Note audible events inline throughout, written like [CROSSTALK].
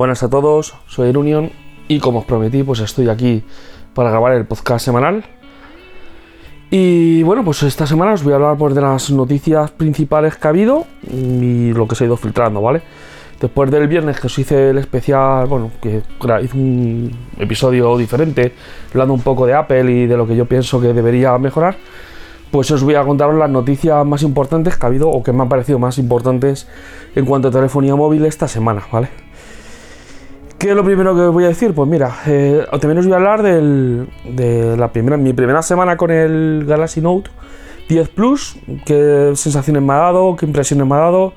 Buenas a todos, soy Union y como os prometí, pues estoy aquí para grabar el podcast semanal. Y bueno, pues esta semana os voy a hablar pues, de las noticias principales que ha habido y lo que se ha ido filtrando, ¿vale? Después del viernes que os hice el especial, bueno, que hice un episodio diferente, hablando un poco de Apple y de lo que yo pienso que debería mejorar, pues os voy a contar las noticias más importantes que ha habido o que me han parecido más importantes en cuanto a telefonía móvil esta semana, ¿vale? ¿Qué es lo primero que os voy a decir? Pues mira, eh, también os voy a hablar de la primera, mi primera semana con el Galaxy Note 10 Plus, qué sensaciones me ha dado, qué impresiones me ha dado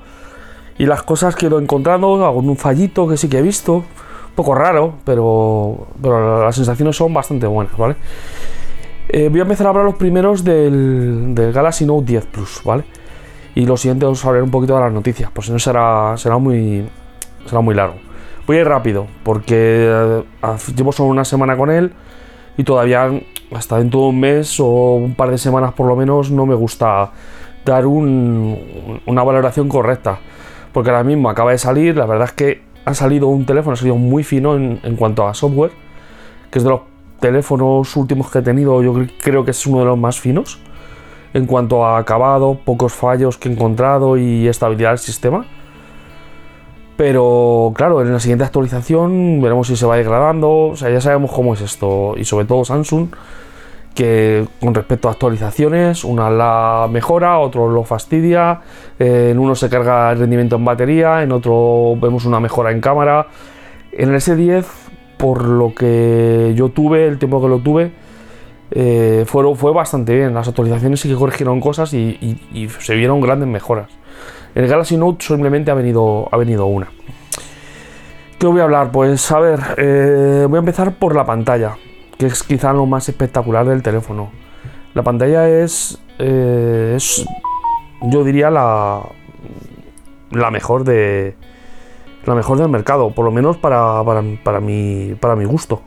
y las cosas que he ido encontrando, algún fallito que sí que he visto, un poco raro, pero, pero las sensaciones son bastante buenas, ¿vale? Eh, voy a empezar a hablar los primeros del, del, Galaxy Note 10 Plus, ¿vale? Y lo siguiente os hablaré un poquito de las noticias, por si no será, será, muy, será muy largo. Voy a ir rápido, porque eh, llevo solo una semana con él y todavía hasta dentro de un mes o un par de semanas por lo menos no me gusta dar una valoración correcta. Porque ahora mismo acaba de salir, la verdad es que ha salido un teléfono, ha salido muy fino en, en cuanto a software, que es de los teléfonos últimos que he tenido, yo creo que es uno de los más finos. En cuanto a acabado, pocos fallos que he encontrado y estabilidad del sistema. Pero claro, en la siguiente actualización veremos si se va degradando. O sea, ya sabemos cómo es esto. Y sobre todo Samsung, que con respecto a actualizaciones, una la mejora, otro lo fastidia. en uno se carga el rendimiento en batería, en otro vemos una mejora en cámara. En el S10, por lo que yo tuve, el tiempo que lo tuve, eh, fue, bastante bien. Las actualizaciones sí que corrigieron cosas y se vieron grandes mejoras. El Galaxy Note simplemente ha venido, ha venido una. ¿Qué voy a hablar? Pues a ver, eh, voy a empezar por la pantalla, que es quizá lo más espectacular del teléfono. La pantalla es, eh, es yo diría, la, la mejor de la mejor del mercado, por lo menos para, para, mi, para mi gusto.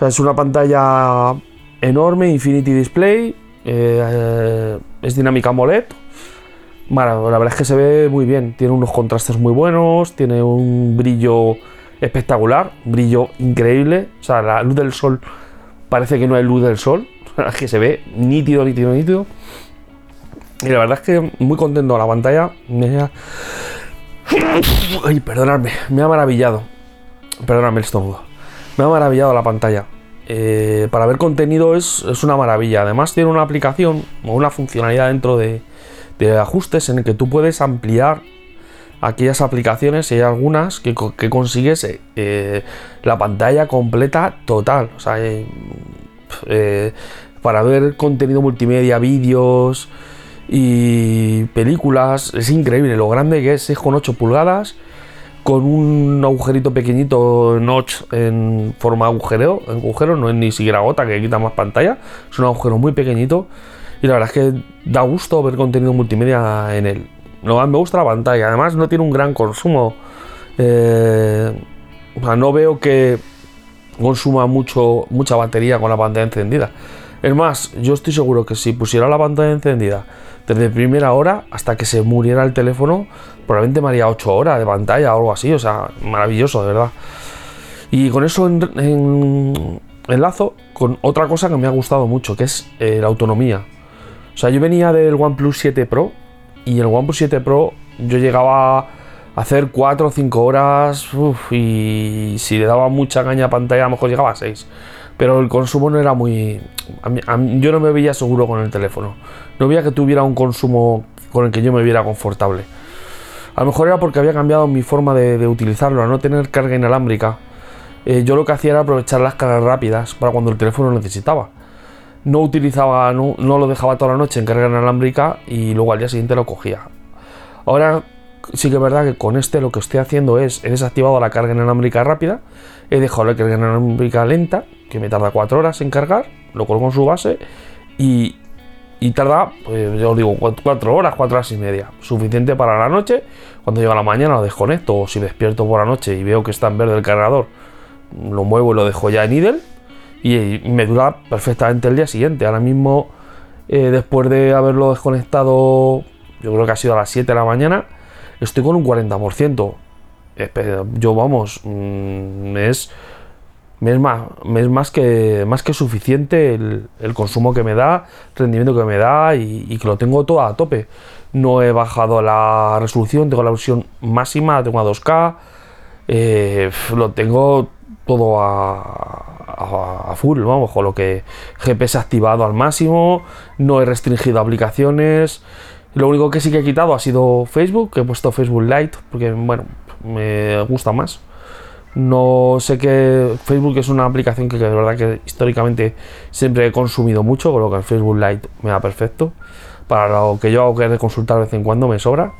Es una pantalla enorme, Infinity Display, eh, es dinámica AMOLED, la verdad es que se ve muy bien, tiene unos contrastes muy buenos, tiene un brillo espectacular, un brillo increíble, o sea, la luz del sol parece que no hay luz del sol, [LAUGHS] es que se ve nítido, nítido, nítido. Y la verdad es que muy contento la pantalla, me ha... Ay, perdonadme, me ha maravillado. Perdóname el estómago. Me ha maravillado la pantalla. Eh, para ver contenido es, es una maravilla. Además tiene una aplicación o una funcionalidad dentro de, de ajustes en el que tú puedes ampliar aquellas aplicaciones y hay algunas que, consigues eh, eh, la pantalla completa total. Sea, eh, para ver contenido multimedia, vídeos y películas, es increíble lo grande que es, es con 8 pulgadas, con un agujerito pequeñito notch en forma agujero, agujero, no es ni siquiera gota que quita más pantalla, es un agujero muy pequeñito y la verdad es que da gusto ver contenido multimedia en él. No, me gusta la pantalla, además no tiene un gran consumo. Eh, o sea, no veo que consuma mucho, mucha batería con la pantalla encendida. Es más, yo estoy seguro que si pusiera la pantalla encendida desde primera hora hasta que se muriera el teléfono, probablemente me haría 8 horas de pantalla o algo así. O sea, maravilloso, de verdad. Y con eso en, enlazo con otra cosa que me ha gustado mucho, que es eh, la autonomía. O sea, yo venía del OnePlus 7 Pro y el OnePlus 7 Pro yo llegaba a hacer 4 o 5 horas y si le daba mucha caña a pantalla a lo mejor llegaba a 6. Pero el consumo no era muy... yo no me veía seguro con el teléfono. No veía que tuviera un consumo con el que yo me viera confortable. A lo mejor era porque había cambiado mi forma de, utilizarlo, a no tener carga inalámbrica. Eh, yo lo que hacía era aprovechar las cargas rápidas para cuando el teléfono necesitaba no utilizaba, no, lo dejaba toda la noche en carga inalámbrica y luego al día siguiente lo cogía. Ahora sí que es verdad que con este lo que estoy haciendo es, he desactivado la carga inalámbrica rápida, he dejado la carga inalámbrica lenta, que me tarda 4 horas en cargar, lo coloco en su base y, y tarda, pues yo os digo, 4 horas, 4 horas y media. Suficiente para la noche, cuando llega la mañana lo desconecto o si despierto por la noche y veo que está en verde el cargador, lo muevo y lo dejo ya en idle y me dura perfectamente el día siguiente. Ahora mismo, eh, después de haberlo desconectado, yo creo que ha sido a las 7 de la mañana, estoy con un 40%. yo vamos, mm, es, es, más, es más, que, más que suficiente el, consumo que me da, el rendimiento que me da y, que lo tengo todo a tope. No he bajado la resolución, tengo la versión máxima, tengo a 2K, eh, lo tengo todo a, full, vamos, con lo que GPS activado al máximo, no he restringido aplicaciones. Lo único que sí que he quitado ha sido Facebook, que he puesto Facebook Lite, porque bueno, me gusta más. No sé que Facebook es una aplicación que, de verdad que históricamente siempre he consumido mucho, con lo que el Facebook Lite me da perfecto. Para lo que yo hago que consultar de vez en cuando me sobra.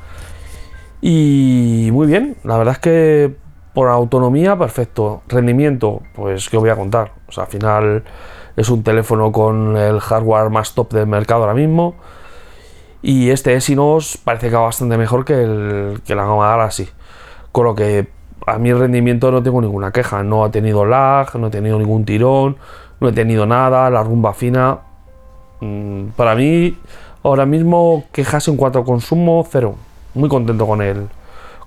Y muy bien, la verdad es que por autonomía, perfecto. Rendimiento, pues que voy a contar. O sea, al final es un teléfono con el hardware más top del mercado ahora mismo. Y este Exynos parece que va bastante mejor que, el, que la gama Galaxy. Con lo que a mi rendimiento no tengo ninguna queja. No ha tenido lag, no he tenido ningún tirón, no he tenido nada, la rumba fina. Mm, para mí, ahora mismo, quejas en cuanto a consumo, cero. Muy contento con el,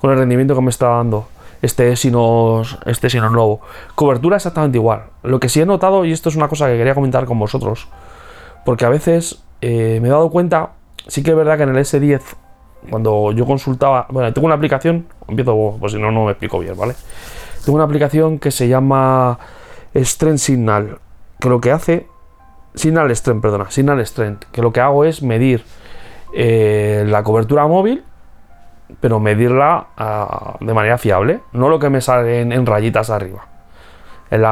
con el rendimiento que me está dando este sino este sino nuevo. Cobertura exactamente igual. Lo que sí he notado, y esto es una cosa que quería comentar con vosotros, porque a veces eh, me he dado cuenta, sí que es verdad que en el S10, cuando yo consultaba, bueno, tengo una aplicación, empiezo, pues si no, no me explico bien, ¿vale? Tengo una aplicación que se llama Strength Signal, que lo que hace, Signal Strength, perdona, Signal Strength, que lo que hago es medir eh, la cobertura móvil pero medirla ah, de manera fiable. No lo que me sale en, rayitas arriba, en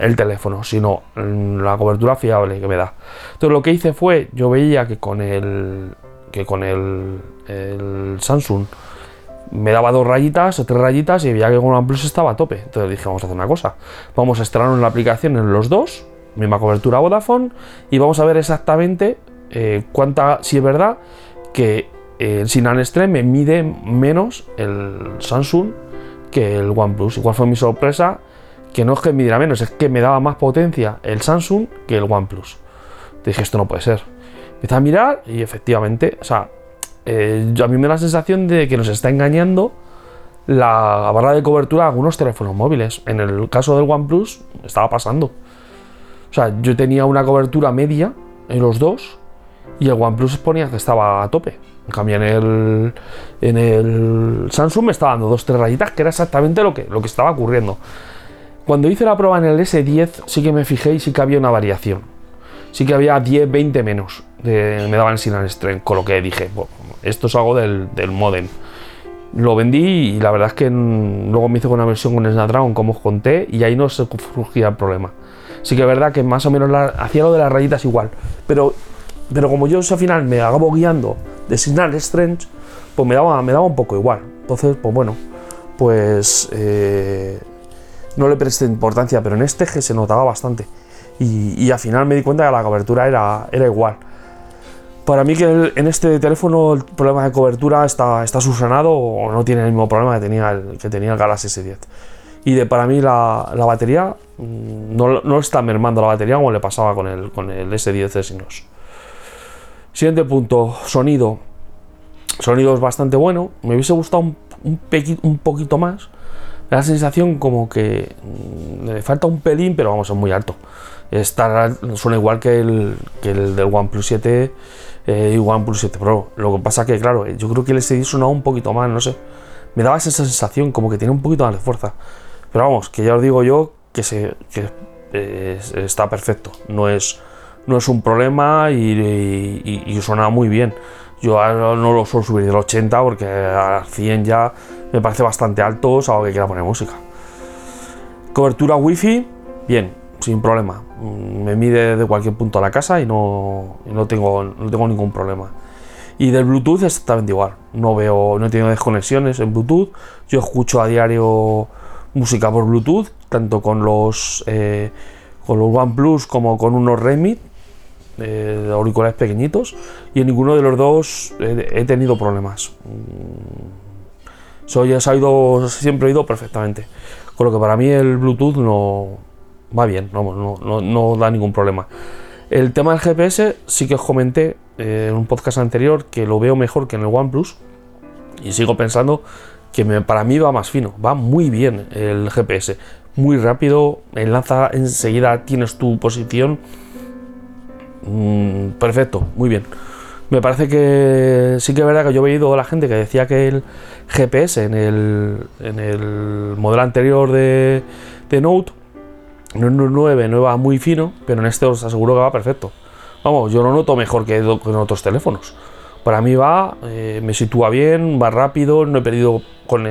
el teléfono, sino la cobertura fiable que me da. Entonces lo que hice fue, yo veía que con el, que con el, Samsung me daba dos rayitas o tres rayitas y veía que con OnePlus estaba a tope. Entonces dije, vamos a hacer una cosa, vamos a estrenar la aplicación en los dos, misma cobertura Vodafone, y vamos a ver exactamente eh, cuánta, si es verdad que el Sinan Extreme me mide menos el Samsung que el OnePlus. Igual fue mi sorpresa que no es que midiera menos, es que me daba más potencia el Samsung que el OnePlus. dije, esto no puede ser. Empecé a mirar y efectivamente, o sea, eh, a mí me da la sensación de que nos está engañando la barra de cobertura de algunos teléfonos móviles. En el caso del OnePlus estaba pasando. O sea, yo tenía una cobertura media en los dos y el OnePlus ponía que estaba a tope. En cambio, en el, en el Samsung me estaba dando dos, tres rayitas, que era exactamente lo que, lo que estaba ocurriendo. Cuando hice la prueba en el S10, sí que me fijé y sí que había una variación. Sí que había 10, 20 menos. Me daban sin Strength, con lo que dije, esto es algo del, del modem. Lo vendí y la verdad es que luego me hice con una versión con Snapdragon, como os conté, y ahí no se surgía el problema. Sí que es verdad que más o menos hacía lo de las rayitas igual, pero, pero como yo al final me acabo guiando de Signal Strange, pues me daba, me daba un poco igual. Entonces, pues bueno, pues eh, no le presté importancia, pero en este eje se notaba bastante. Y, al final me di cuenta que la cobertura era, era igual. Para mí que en este teléfono el problema de cobertura está, está subsanado o no tiene el mismo problema que tenía el, que tenía el Galaxy S10. Y de, para mí la, la batería mm, no, no, está mermando la batería como le pasaba con el, con el S10 Exynos. Siguiente punto, sonido. Sonido es bastante bueno. Me hubiese gustado un, un, poquito más. Me da la sensación como que mm, le falta un pelín, pero vamos, es muy alto. Está, suena igual que el, que el del OnePlus 7 eh, y OnePlus 7 Pro. Lo que pasa que, claro, yo creo que el SDI sonaba un poquito más, no sé. Me daba esa sensación como que tiene un poquito más de fuerza. Pero vamos, que ya os digo yo que, se, que eh, está perfecto. No es no es un problema y, suena muy bien. Yo no lo suelo subir del 80 porque a 100 ya me parece bastante alto, algo que quiera poner música. Cobertura wifi, bien, sin problema. Mm, me mide de cualquier punto de la casa y no, no, tengo, no tengo ningún problema. Y del Bluetooth exactamente igual. No veo, no he desconexiones en Bluetooth. Yo escucho a diario música por Bluetooth, tanto con los eh, con los OnePlus como con unos Remit eh, auriculares pequeñitos y en ninguno de los dos he, tenido problemas. Mm, soy, ha ido, siempre he ido perfectamente. Con lo que para mí el Bluetooth no va bien, no, no, da ningún problema. El tema del GPS sí que os comenté eh, en un podcast anterior que lo veo mejor que en el OnePlus y sigo pensando que para mí va más fino, va muy bien el GPS, muy rápido, enlaza enseguida, tienes tu posición. Mm, perfecto, muy bien. Me parece que sí que es verdad que yo he oído a la gente que decía que el GPS en el, en el modelo anterior de, Note, no 9, no va muy fino, pero en este os aseguro que va perfecto. Vamos, yo lo noto mejor que en otros teléfonos. Para mí va, eh, me sitúa bien, va rápido, no he perdido con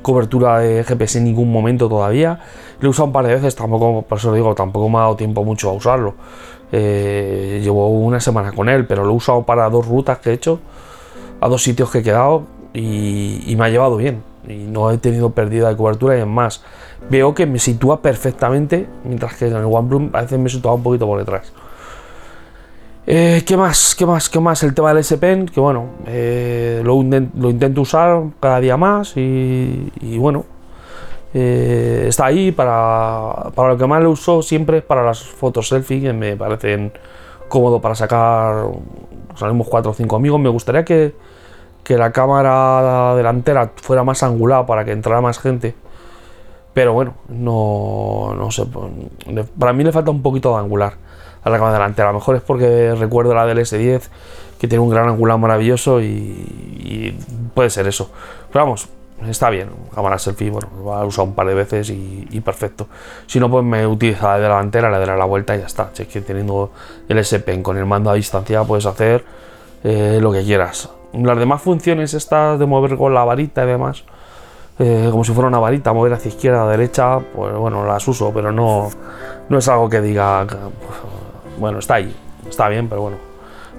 cobertura de GPS en ningún momento todavía. Lo he usado un par de veces, tampoco, por eso digo, tampoco me ha dado tiempo mucho a usarlo. Eh, llevo una semana con él, pero lo he usado para dos rutas que he hecho, a dos sitios que he quedado y, me ha llevado bien. Y no he tenido pérdida de cobertura y en más. Veo que me sitúa perfectamente, mientras que en el OnePlus a veces me sitúa un poquito por detrás. Eh, ¿Qué más? ¿Qué más? ¿Qué más? El tema del S Pen, que bueno, eh, lo, intento usar cada día más y, bueno, eh, está ahí para, para, lo que más lo uso siempre para las fotos selfie que me parecen cómodo para sacar, salimos cuatro o cinco amigos, me gustaría que, que la cámara delantera fuera más angular para que entrara más gente. Pero bueno, no, no sé, pues, para mí le falta un poquito de angular a la cámara delantera. A lo mejor es porque recuerdo la del S10 que tiene un gran angular maravilloso y, puede ser eso. Pero vamos, está bien. Cámara selfie, bueno, lo he usado un par de veces y, perfecto. Si no, pues me utiliza la de delantera, le daré la vuelta y ya está. Si es que teniendo el S Pen con el mando a distancia puedes hacer eh, lo que quieras. Las demás funciones estas de mover con la varita y demás, eh, como si fuera una varita, mover hacia izquierda, derecha, pues bueno, las uso, pero no, no es algo que diga bueno, está ahí, está bien, pero bueno,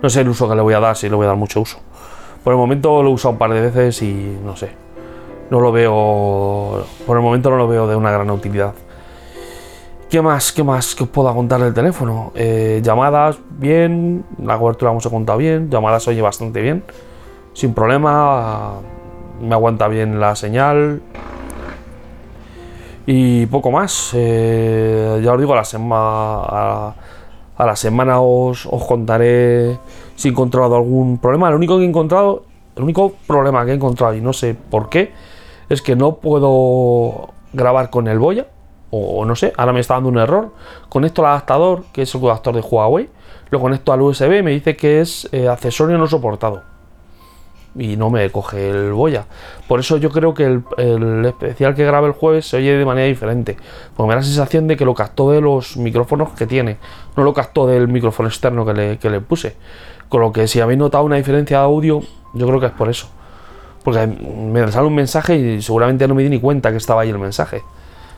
no sé el uso que le voy a dar, si le voy a dar mucho uso. Por el momento lo he usado un par de veces y no sé, no lo veo, por el momento no lo veo de una gran utilidad. ¿Qué más? ¿Qué más que os puedo contar del teléfono? Eh, llamadas, bien, la cobertura hemos contado bien, llamadas oye bastante bien, sin problema, me aguanta bien la señal, y poco más. Eh, ya os digo, a la semana os, contaré si he encontrado algún problema. Lo único que he encontrado, el único problema que he encontrado y no sé por qué, es que no puedo grabar con el Boya, o no sé, ahora me está dando un error. Conecto el adaptador, que es el adaptador de Huawei, lo conecto al USB y me dice que es eh, accesorio no soportado y no me coge el boya. Por eso yo creo que el, especial que graba el jueves se oye de manera diferente. Porque me da la sensación de que lo captó de los micrófonos que tiene, no lo captó del micrófono externo que le, que le puse. Con lo que si habéis notado una diferencia de audio, yo creo que es por eso. Porque me sale un mensaje y seguramente no me di ni cuenta que estaba ahí el mensaje.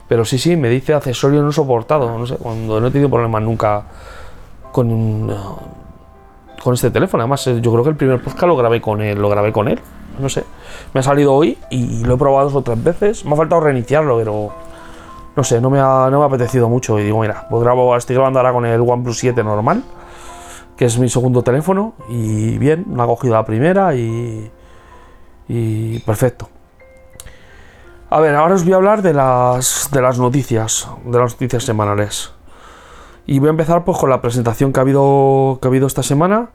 Pero sí, sí, me dice accesorio no soportado. No sé, cuando no he tenido problemas nunca con con este teléfono. Además, eh, yo creo que el primer podcast lo grabé con él, lo grabé con él. No sé. Me ha salido hoy y lo he probado dos o tres veces. Me ha faltado reiniciarlo, pero no sé, no me ha, no me ha apetecido mucho. Y digo, mira, pues grabo, estoy grabando ahora con el OnePlus 7 normal, que es mi segundo teléfono. Y bien, me ha cogido la primera y, y perfecto. A ver, ahora os voy a hablar de las, de las noticias, de las noticias semanales. Y voy a empezar pues, con la presentación que ha habido, que ha habido esta semana,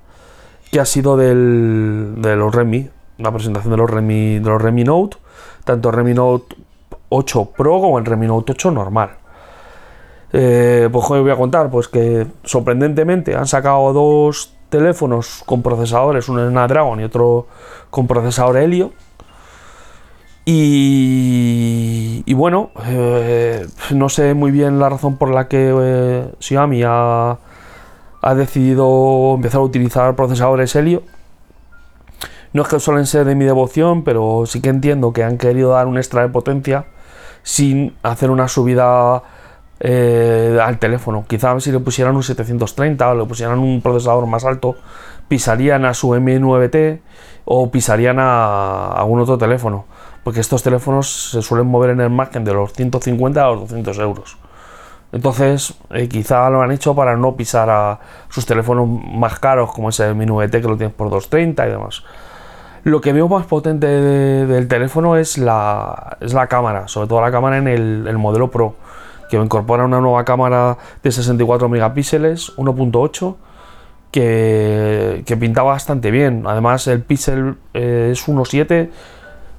que ha sido del, de los Redmi, la presentación de los Redmi, de los Redmi Note, tanto el Redmi Note 8 Pro como el Redmi Note 8 normal. Eh, pues hoy voy a contar, pues que sorprendentemente han sacado dos teléfonos con procesadores, uno Snapdragon y otro con procesador Helio y, bueno, eh, no sé muy bien la razón por la que eh, Xiaomi ha, decidido empezar a utilizar procesadores Helio. No es que suelen ser de mi devoción, pero sí que entiendo que han querido dar un extra de potencia sin hacer una subida eh, al teléfono. Quizás si le pusieran un 730 o le pusieran un procesador más alto, pisarían a su M9T o pisarían a algún otro teléfono porque estos teléfonos se suelen mover en el margen de los 150 a los 200 euros. Entonces, eh, quizá lo han hecho para no pisar a sus teléfonos más caros, como ese Mi 9T que lo tienes por 230 y demás. Lo que veo más potente del teléfono es la, es la cámara, sobre todo la cámara en el, modelo Pro, que incorpora una nueva cámara de 64 megapíxeles, 1.8, que, que pinta bastante bien. Además, el píxel eh, es 1.7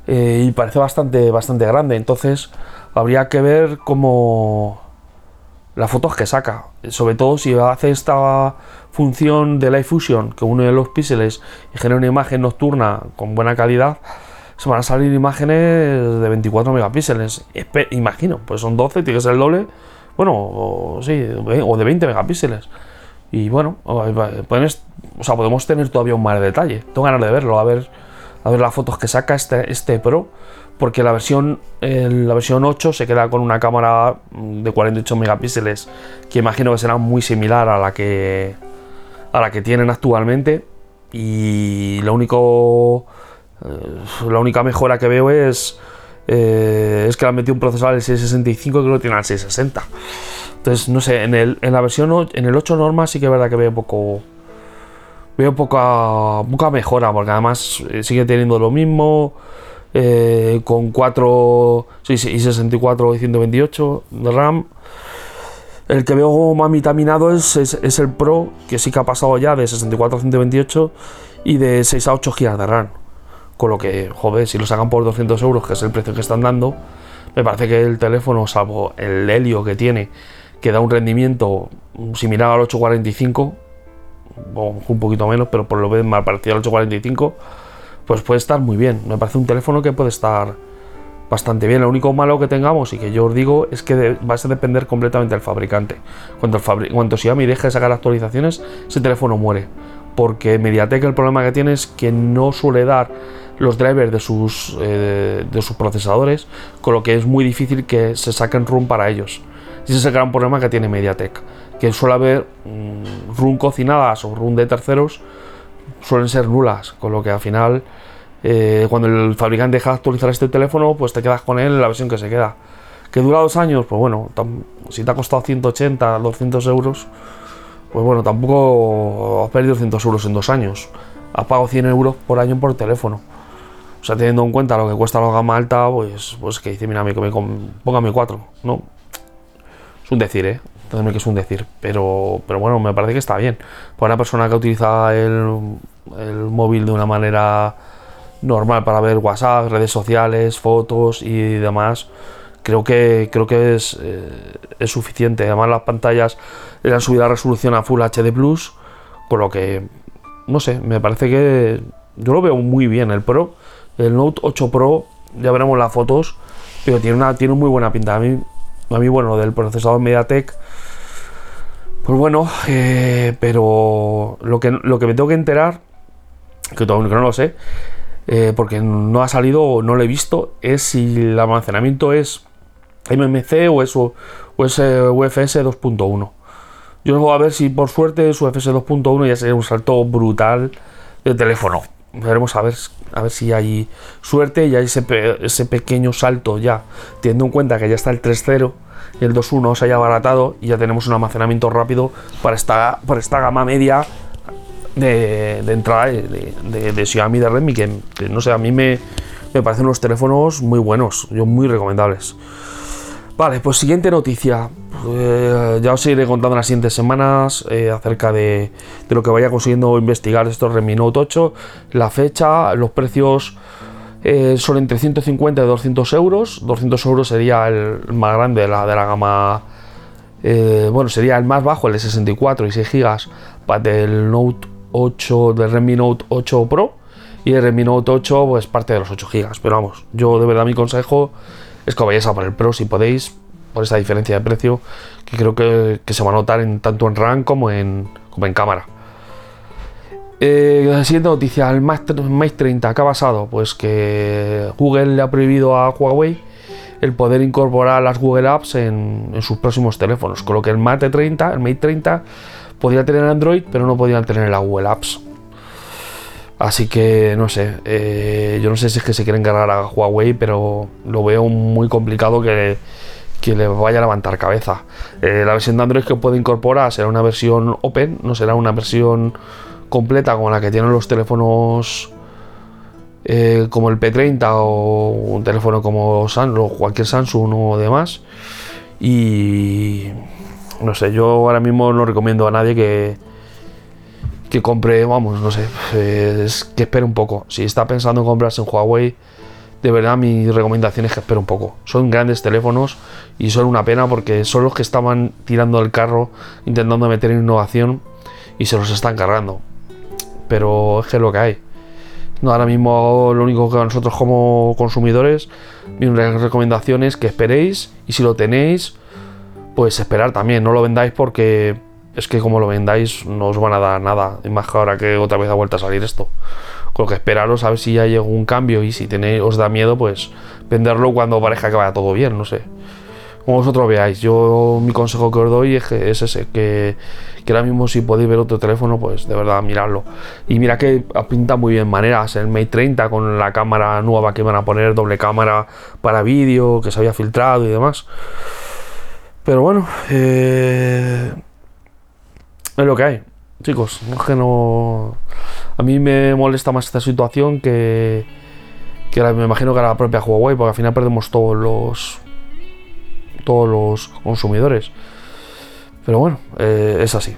eh, y parece bastante, bastante grande. Entonces habría que ver cómo las fotos que saca. Sobre todo si hace esta función de Light Fusion que une los píxeles y genera una imagen nocturna con buena calidad, se van a salir imágenes de 24 megapíxeles. imagino, pues son 12, tiene que ser el doble. Bueno, o, sí, o de 20 megapíxeles. Y bueno, podemos tener todavía un más detalle. Tengo ganas de verlo, a ver, las fotos que saca este, este Pro porque la versión, la versión 8 se queda con una cámara de 48 megapíxeles que imagino que será muy similar a la que, a la que tienen actualmente y lo único, eh, la única mejora que veo es, eh, es que le han metido un procesador del 665 que lo tiene al 660. Entonces, no sé, en, el, en la versión en el 8 normal sí que es verdad que veo poco veo poca, poca mejora porque además eh, sigue teniendo lo mismo eh, con 4 sí, y 64 y 128 de RAM. El que veo más vitaminado es, es, el Pro, que sí que ha pasado ya de 64 a 128 y de 6 a 8 GB de RAM. Con lo que, joder, si lo sacan por 200 euros, que es el precio que están dando, me parece que el teléfono, salvo el Helio que tiene, que da un rendimiento similar al 845, o un poquito menos, pero por lo menos más parecido al 845 pues puede estar muy bien. Me parece un teléfono que puede estar bastante bien. Lo único malo que tengamos y que yo os digo es que va a depender completamente del fabricante. Cuando, el cuando Xiaomi deje de sacar actualizaciones, ese teléfono muere. Porque Mediatek el problema que tiene es que no suele dar los drivers de sus, eh, de sus procesadores, con lo que es muy difícil que se saquen RUM para ellos. Ese es el gran problema que tiene Mediatek, que suele haber mm, RUM cocinadas o RUM de terceros suelen ser nulas, con lo que al final, eh, cuando el fabricante deja de actualizar este teléfono, pues te quedas con él en la versión que se queda. ¿Que dura dos años? Pues bueno, si te ha costado 180, 200 euros, pues bueno, tampoco has perdido 200 euros en dos años. Has pagado 100 euros por año por teléfono. O sea, teniendo en cuenta lo que cuesta la gama alta, pues, pues que dice, mira, me, me, póngame 4, ¿no? Es un decir, ¿eh? que es un decir, pero, pero bueno, me parece que está bien. Para una persona que utiliza el, el móvil de una manera normal para ver WhatsApp, redes sociales, fotos y demás, creo que creo que es, eh, es suficiente. Además las pantallas le han subido la resolución a Full HD Plus, por lo que no sé, me parece que yo lo veo muy bien el Pro, el Note 8 Pro, ya veremos las fotos, pero tiene una tiene muy buena pinta. A mí a mí bueno, del procesador MediaTek pues bueno, eh, pero lo que, lo que me tengo que enterar, que todavía no lo sé, eh, porque no ha salido o no lo he visto, es si el almacenamiento es MMC o es, o es UFS 2.1. Yo voy a ver si por suerte es UFS 2.1 ya sería un salto brutal de teléfono. Veremos a ver, a ver si hay suerte y hay ese, ese pequeño salto ya, teniendo en cuenta que ya está el 3.0 el 2.1 se haya abaratado y ya tenemos un almacenamiento rápido para esta, para esta gama media de, entrada de, de, Xiaomi de Redmi, que, no sé, a mí me, me parecen unos teléfonos muy buenos, yo muy recomendables. Vale, pues siguiente noticia. Eh, ya os iré contando las siguientes semanas eh, acerca de, lo que vaya consiguiendo investigar estos Redmi Note 8, la fecha, los precios eh, son entre 150 y 200 euros. 200 euros sería el más grande de la, de la gama. Bueno, sería el más bajo, el de 64 y 6 GB del Note 8, del Redmi Note 8 Pro. Y el Redmi Note 8, pues parte de los 8 GB. Pero vamos, yo de verdad mi consejo es que vayáis a por el Pro si podéis, por esa diferencia de precio, que creo que, se va a notar en, tanto en RAM como en, como en cámara. Eh, siguiente noticia, el Mate 30, ¿qué ha pasado? Pues que Google le ha prohibido a Huawei el poder incorporar las Google Apps en, sus próximos teléfonos, con lo que el Mate 30, el Mate 30, podría tener Android, pero no podía tener la Google Apps. Así que no sé, eh, yo no sé si es que se quieren cargar a Huawei, pero lo veo muy complicado que, le vaya a levantar cabeza. Eh, la versión de Android que puede incorporar será una versión Open, no será una versión completa como la que tienen los teléfonos eh, como el P30 o un teléfono como Samsung, cualquier Samsung o demás. Y no sé, yo ahora mismo no recomiendo a nadie que, que compre, vamos, no sé, que espere un poco. Si está pensando en comprarse un Huawei, de verdad mi recomendación es que espere un poco. Son grandes teléfonos y son una pena porque son los que estaban tirando el carro intentando meter innovación y se los están cargando. Pero es que es lo que hay. No, ahora mismo lo único que nosotros como consumidores, mi recomendación es que esperéis y si lo tenéis, pues esperar también, no lo vendáis porque es que como lo vendáis no os van a dar nada. Y más que ahora que otra vez ha vuelto a salir esto. Con lo que esperaros a ver si ya llega un cambio y si tenéis, os da miedo, pues venderlo cuando parezca que vaya todo bien, no sé. Como vosotros veáis, yo mi consejo que os doy es, que es ese, que, ahora mismo si podéis ver otro teléfono, pues de verdad miradlo. Y mira que pinta muy bien maneras, el Mate 30 con la cámara nueva que van a poner, doble cámara para vídeo, que se había filtrado y demás. Pero bueno, eh, es lo que hay, chicos. Es que no. A mí me molesta más esta situación que. que me imagino que a la propia Huawei, porque al final perdemos todos los. todos los consumidores. Pero bueno, eh, es así.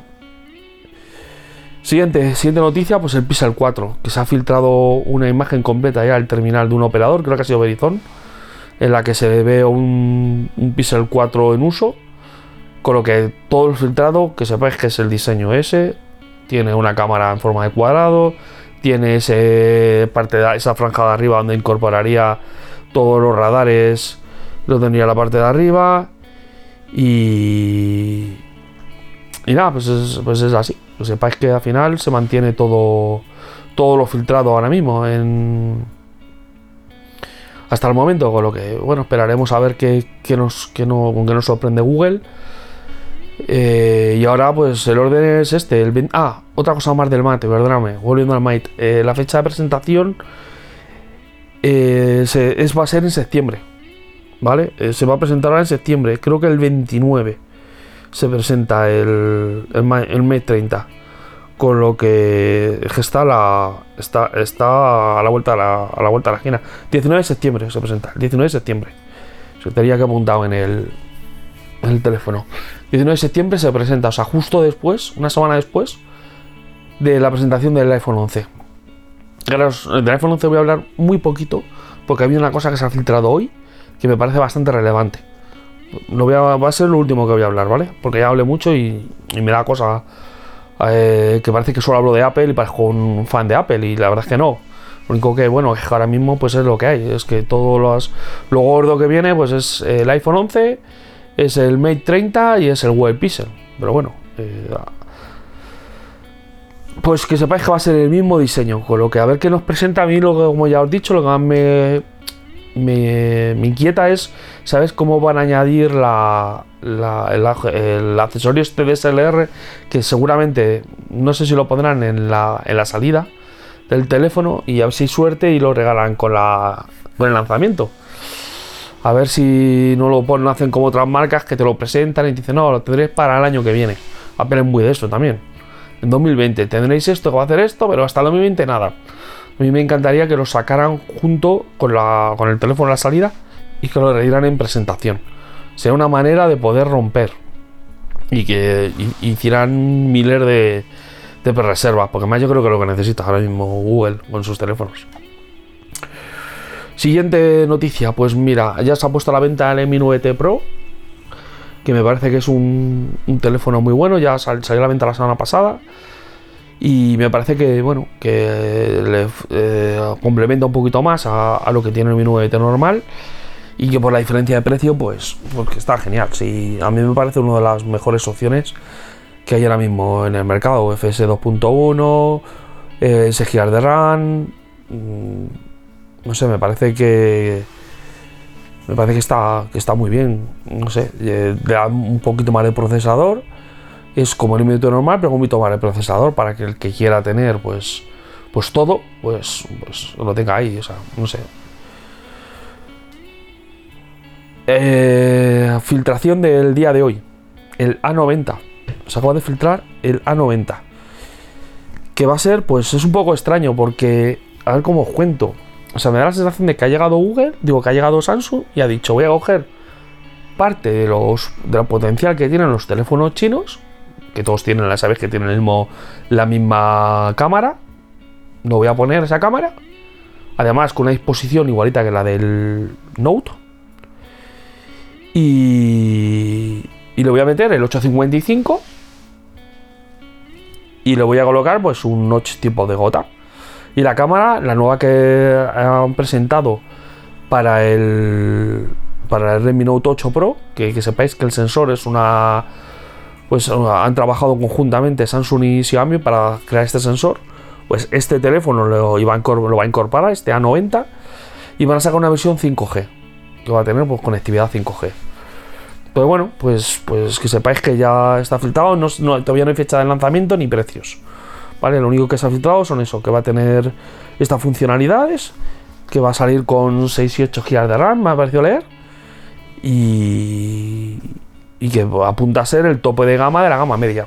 Siguiente, siguiente noticia, pues el Pixel 4, que se ha filtrado una imagen completa ya al terminal de un operador, creo que ha sido Verizon en la que se ve un, Pixel 4 en uso, con lo que todo el filtrado, que sepáis que es el diseño ese, tiene una cámara en forma de cuadrado, tiene ese parte de esa franja de arriba donde incorporaría todos los radares, lo tendría la parte de arriba y y nada, pues es, pues es así. Que sepáis que al final se mantiene todo todo lo filtrado ahora mismo hasta el momento, con lo que, bueno, esperaremos a ver qué, nos, no, con qué nos sorprende Google. Eh, y ahora, pues el orden es este. El ah, otra cosa más del Mate, perdóname, volviendo al Mate. Eh, la fecha de presentación eh, es, va a ser en septiembre. ¿Vale? se va a presentar ahora en septiembre, creo que el 29 se presenta el, el, el Mate 30 con lo que está la está, está a la vuelta a la, a la vuelta a la esquina 19 de septiembre se presenta 19 de septiembre se tenía que apuntado en el en el teléfono 19 de septiembre se presenta o sea justo después una semana después de la presentación del iPhone 11 del iPhone 11 voy a hablar muy poquito porque había una cosa que se ha filtrado hoy que me parece bastante relevante. No voy a, va a ser lo último que voy a hablar vale porque ya hablé mucho y, me da cosa eh, que parece que solo hablo de Apple y parezco un fan de Apple y la verdad es que no. Lo único que, bueno, ahora mismo pues es lo que hay, es que todo los, lo gordo que viene pues es el iPhone 11, es el Mate 30 y es el Web Pixel. Pero bueno, eh, pues que sepáis que va a ser el mismo diseño, con lo que a ver qué nos presenta a mí, lo como ya os he dicho, lo que más me, me, inquieta es, ¿sabes cómo van a añadir la, el, accesorio este DSLR? Que seguramente, no sé si lo pondrán en la, en la salida del teléfono y a ver si hay suerte y lo regalan con, la, con el lanzamiento. A ver si no lo ponen, hacen como otras marcas que te lo presentan y te dicen, no, lo tendréis para el año que viene. Apple muy de eso también. En 2020 tendréis esto que va a hacer esto, pero hasta el 2020 nada. A mí me encantaría que lo sacaran junto con, la, con el teléfono a la salida y que lo dieran en presentación. Sea una manera de poder romper y que hicieran miles de, de reservas, porque más yo creo que lo que necesita ahora mismo Google con sus teléfonos. Siguiente noticia, pues mira, ya se ha puesto a la venta el Mi 9T Pro, que me parece que es un, teléfono muy bueno, ya salió a la venta la semana pasada. Y me parece que, bueno, que le eh, complementa un poquito más a, lo que tiene el Mi 9T normal. Y que por la diferencia de precio, pues, pues está genial. Sí, a mí me parece una de las mejores opciones que hay ahora mismo en el mercado. FS 2.1, eh, 6 GB de RAM. Mm, no sé, me parece que. Me parece que está, que está muy bien. No sé, le da un poquito más de procesador es como el minuto normal, pero un poquito más el procesador para que el que quiera tener pues, pues todo, pues, pues lo tenga ahí, o sea, no sé. Eh, filtración del día de hoy, el A90. Se acaba de filtrar el A90. Que va a ser, pues es un poco extraño porque, a ver cómo os cuento. O sea, me da la sensación de que ha llegado Google, digo que ha llegado Samsung y ha dicho, voy a coger parte de los de potencial que tienen los teléfonos chinos que todos tienen, la sabes que tienen el mismo, la misma cámara. No voy a poner esa cámara. Además, con una disposición igualita que la del Note. Y, y le voy a meter el 855. Y le voy a colocar pues un notch tipo de gota. Y la cámara, la nueva que han presentado para el para el Redmi Note 8 Pro, que, sepáis que el sensor es una pues han trabajado conjuntamente Samsung y Xiaomi para crear este sensor. Pues este teléfono lo, va a incorporar, este A90, y van a sacar una versión 5G, que va a tener pues, conectividad 5G. Pues bueno, pues, pues que sepáis que ya está filtrado, no, todavía no hay fecha de lanzamiento ni precios. Lo único que se ha filtrado son eso, que va a tener estas funcionalidades, que va a salir con 6 y 8 GB de RAM, me ha parecido leer. Y, que apunta a ser el tope de gama de la gama media.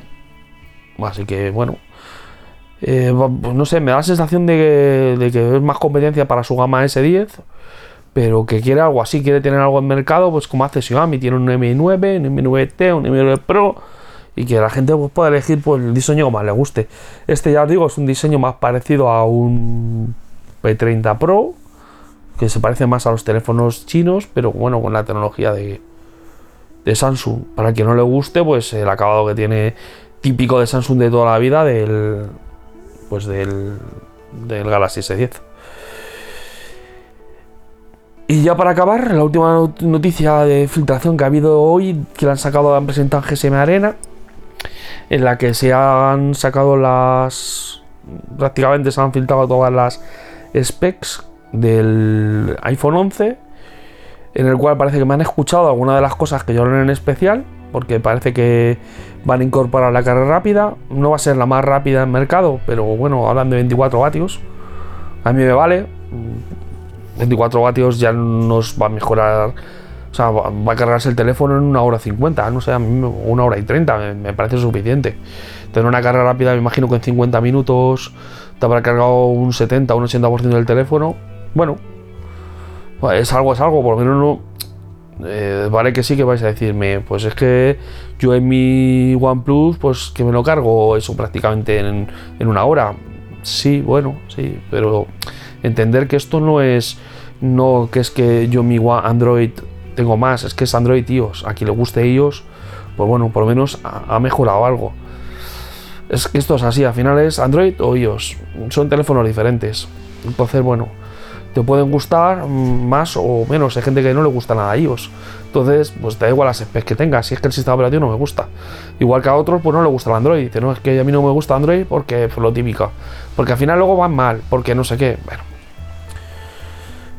Así que bueno, eh, pues no sé, me da la sensación de que, es más competencia para su gama S10, pero que quiere algo así, quiere tener algo en mercado, pues como hace Xiaomi, tiene un Mi 9, un Mi 9T, un Mi 9 Pro, y que la gente pues, pueda elegir pues, el diseño que más le guste. Este ya os digo, es un diseño más parecido a un P30 Pro, que se parece más a los teléfonos chinos, pero bueno, con la tecnología de, de Samsung. Para que no le guste, pues el acabado que tiene típico de Samsung de toda la vida del pues del, del Galaxy S10. Y ya para acabar, la última noticia de filtración que ha habido hoy, que la han sacado, han presentado en GSM Arena, en la que se han sacado las. prácticamente se han filtrado todas las specs del iPhone 11 en el cual parece que me han escuchado algunas de las cosas que yo no en especial, porque parece que van a incorporar la carga rápida. No va a ser la más rápida en mercado, pero bueno, hablan de 24 vatios. A mí me vale. 24 vatios ya nos va a mejorar. O sea, va a cargarse el teléfono en una hora 50, no sé, una hora y 30 me, parece suficiente. Tener una carga rápida, me imagino que en 50 minutos te habrá cargado un 70 o un 80% del teléfono. Bueno, pues es algo, es algo, por lo menos no. Eh, vale que sí que vais a decirme, pues es que yo en mi OnePlus, pues que me lo cargo eso prácticamente en, una hora. Sí, bueno, sí, pero entender que esto no es, no que es que yo mi Android tengo más, es que es Android iOS, a quien le guste iOS, pues bueno, por lo menos ha, mejorado algo. Es que esto es así, al final es Android o iOS, son teléfonos diferentes. Entonces, bueno, te pueden gustar más o menos. Hay gente que no le gusta nada a iOS. Entonces, pues da igual las specs que tengas. Si es que el sistema operativo no me gusta. Igual que a otros, pues no le gusta el Android. Dice, no, es que a mí no me gusta Android porque por lo típico. Porque al final luego van mal, porque no sé qué.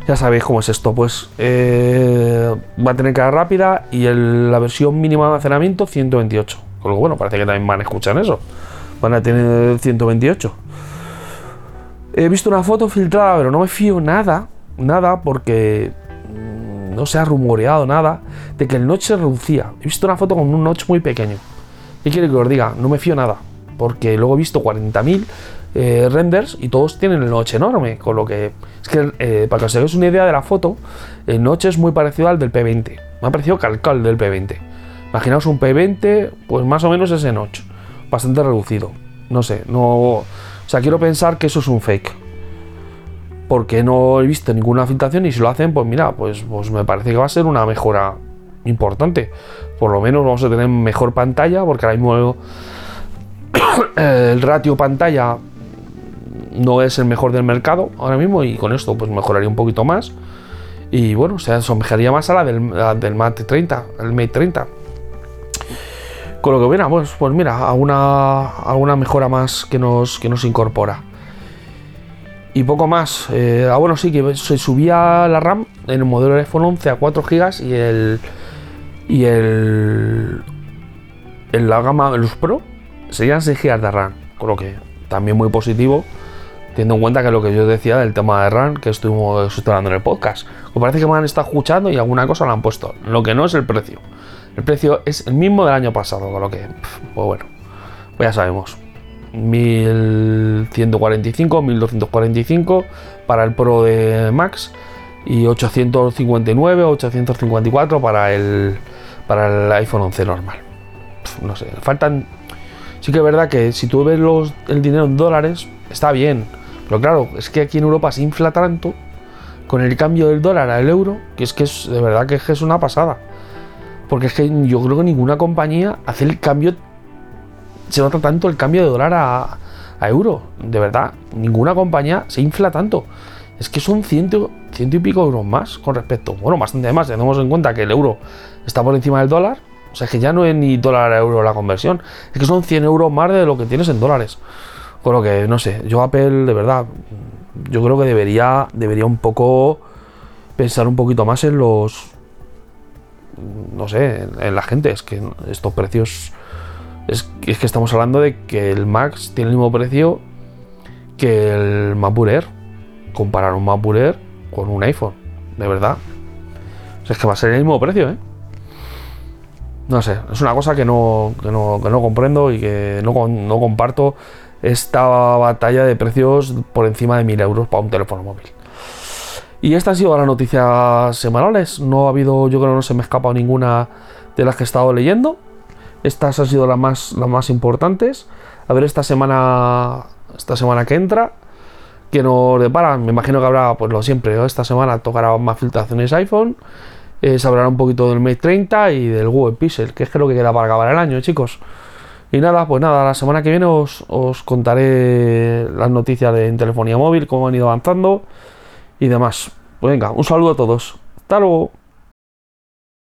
Ya sabéis cómo es esto. Pues eh, va a tener que dar rápida y la versión mínima de almacenamiento 128. Con lo bueno, parece que también van a escuchar eso. Van a tener 128. He visto una foto filtrada, pero no me fío nada, nada, porque mm, no se ha rumoreado nada de que el notch se reducía. He visto una foto con un notch muy pequeño. ¿Qué quiere que os diga? No me fío nada, porque luego he visto 40.000 eh, renders y todos tienen el notch enorme, con lo que es que eh, para que os hagáis una idea de la foto, el notch es muy parecido al del P20. Me ha parecido calcal del P20. Imaginaos un P20, pues más o menos ese notch, bastante reducido. No sé, no o sea, quiero pensar que eso es un fake. Porque no he visto ninguna filtración y si lo hacen, pues mira, pues, pues me parece que va a ser una mejora importante. Por lo menos vamos a tener mejor pantalla, porque ahora mismo [COUGHS] el ratio pantalla no es el mejor del mercado ahora mismo y con esto pues mejoraría un poquito más. Y bueno, se asemejaría más a la del, del Mate 30, el Mate 30. Con lo que viene, pues, pues mira, alguna, alguna mejora más que nos, que nos incorpora. Y poco más. Eh, ah, bueno, sí, que se subía la RAM en el modelo iPhone 11 a 4 GB y el. Y el. En la gama Luz Pro serían 6 GB de RAM. Con lo que también muy positivo. Teniendo en cuenta que lo que yo decía del tema de RAM que estuvimos hablando en el podcast. Me parece que me han estado escuchando y alguna cosa lo han puesto. Lo que no es el precio. El precio es el mismo del año pasado, con lo que, pues bueno, pues ya sabemos. 1145, 1245 para el Pro de Max y 859, 854 para el para el iPhone 11 normal. No sé, faltan. Sí que es verdad que si tú ves el dinero en dólares, está bien. Pero claro, es que aquí en Europa se infla tanto con el cambio del dólar al euro, que es que es de verdad que es una pasada. Porque es que yo creo que ninguna compañía hace el cambio, se nota tanto el cambio de dólar a, euro. De verdad, ninguna compañía se infla tanto. Es que son ciento, ciento y pico euros más con respecto. Bueno, bastante más. Tenemos en cuenta que el euro está por encima del dólar. O sea, que ya no es ni dólar a euro la conversión. Es que son 100 euros más de lo que tienes en dólares. Con lo que, no sé, yo Apple, de verdad, yo creo que debería, debería un poco pensar un poquito más en los, no sé, en, la gente. Es que estos precios, es, es, que estamos hablando de que el Max tiene el mismo precio que el MacBook Air. Comparar un MacBook Air con un iPhone, de verdad. es que va a ser el mismo precio, ¿eh? No sé, es una cosa que no, que no, que no comprendo y que no, no comparto esta batalla de precios por encima de 1000 euros para un teléfono móvil. Y estas han sido las noticias semanales. No ha habido, yo creo que no se me ha escapado ninguna de las que he estado leyendo. Estas han sido las más, las más importantes. A ver esta semana, esta semana que entra, que nos depara. Me imagino que habrá, pues lo siempre, esta semana tocará más filtraciones iPhone. Eh, se hablará un poquito del Mate 30 y del Google Pixel, que es creo que queda para acabar el año, chicos. Y nada, pues nada, la semana que viene os, contaré las noticias de telefonía móvil, cómo han ido avanzando y demás. Pues venga, un saludo a todos. Hasta luego.